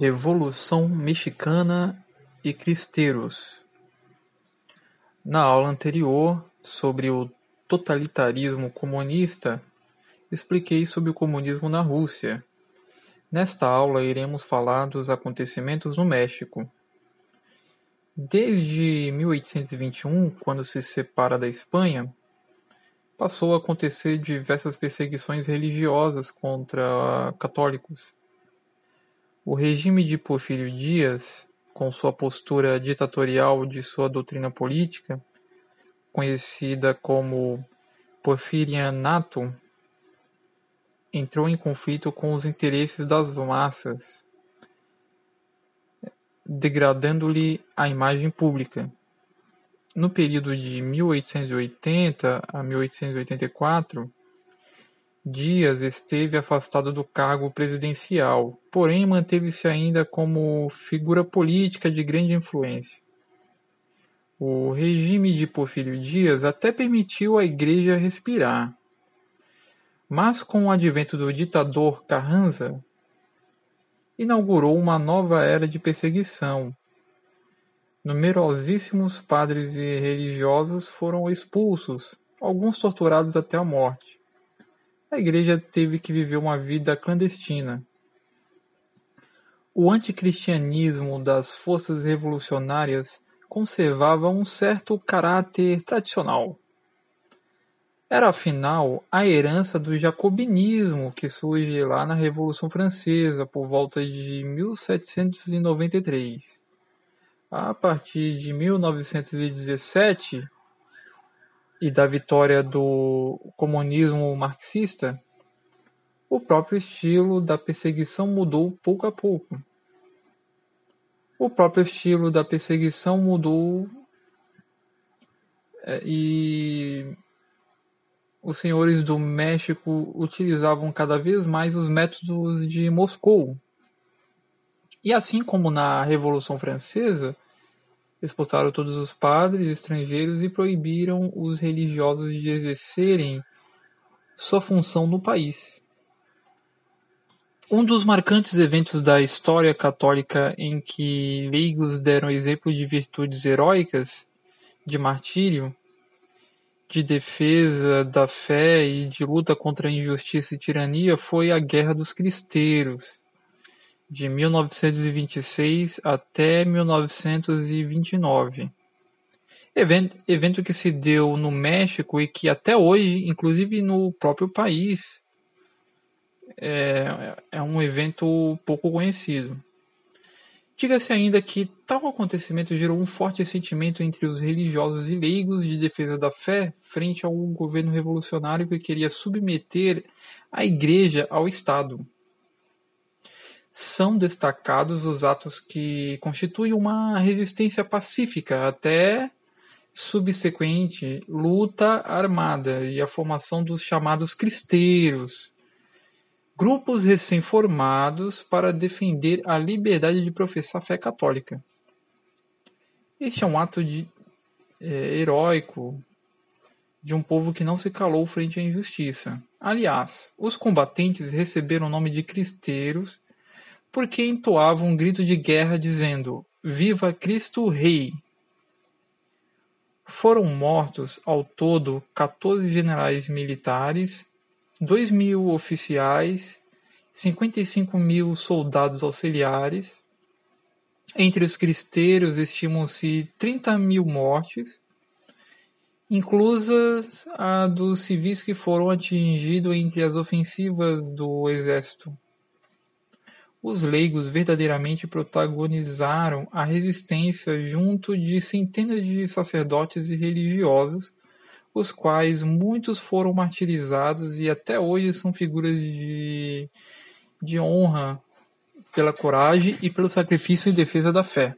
Revolução Mexicana e Cristeiros Na aula anterior, sobre o totalitarismo comunista, expliquei sobre o comunismo na Rússia. Nesta aula iremos falar dos acontecimentos no México. Desde 1821, quando se separa da Espanha, passou a acontecer diversas perseguições religiosas contra católicos. O regime de Porfírio Dias, com sua postura ditatorial de sua doutrina política, conhecida como Porfirianato, entrou em conflito com os interesses das massas, degradando-lhe a imagem pública. No período de 1880 a 1884, Dias esteve afastado do cargo presidencial, porém manteve-se ainda como figura política de grande influência. O regime de Porfírio Dias até permitiu à Igreja respirar. Mas com o advento do ditador Carranza, inaugurou uma nova era de perseguição. Numerosíssimos padres e religiosos foram expulsos, alguns torturados até a morte a igreja teve que viver uma vida clandestina. O anticristianismo das forças revolucionárias conservava um certo caráter tradicional. Era afinal a herança do jacobinismo que surge lá na Revolução Francesa por volta de 1793. A partir de 1917, e da vitória do comunismo marxista, o próprio estilo da perseguição mudou pouco a pouco. O próprio estilo da perseguição mudou é, e os senhores do México utilizavam cada vez mais os métodos de Moscou. E assim como na Revolução Francesa, expulsaram todos os padres estrangeiros e proibiram os religiosos de exercerem sua função no país. Um dos marcantes eventos da história católica em que leigos deram exemplo de virtudes heróicas, de martírio, de defesa da fé e de luta contra a injustiça e tirania foi a Guerra dos Cristeiros, de mil novecentos e vinte e seis até mil novecentos e vinte e nove. Evento, evento que se deu no México e que até hoje, inclusive no próprio país, é, é um evento pouco conhecido. Diga-se ainda que tal acontecimento gerou um forte sentimento entre os religiosos e leigos de defesa da fé frente ao governo revolucionário que queria submeter a igreja ao Estado. São destacados os atos que constituem uma resistência pacífica até subsequente luta armada e a formação dos chamados cristeiros, grupos recém-formados para defender a liberdade de professar fé católica. Este é um ato de, é, heróico de um povo que não se calou frente à injustiça. Aliás, os combatentes receberam o nome de cristeiros porque entoava um grito de guerra dizendo: Viva Cristo Rei! Foram mortos ao todo 14 generais militares, 2 mil oficiais, 55 mil soldados auxiliares. Entre os cristeiros estimam-se 30 mil mortes, inclusas a dos civis que foram atingidos entre as ofensivas do exército. Os leigos verdadeiramente protagonizaram a resistência junto de centenas de sacerdotes e religiosos, os quais muitos foram martirizados e até hoje são figuras de, de honra pela coragem e pelo sacrifício em defesa da fé.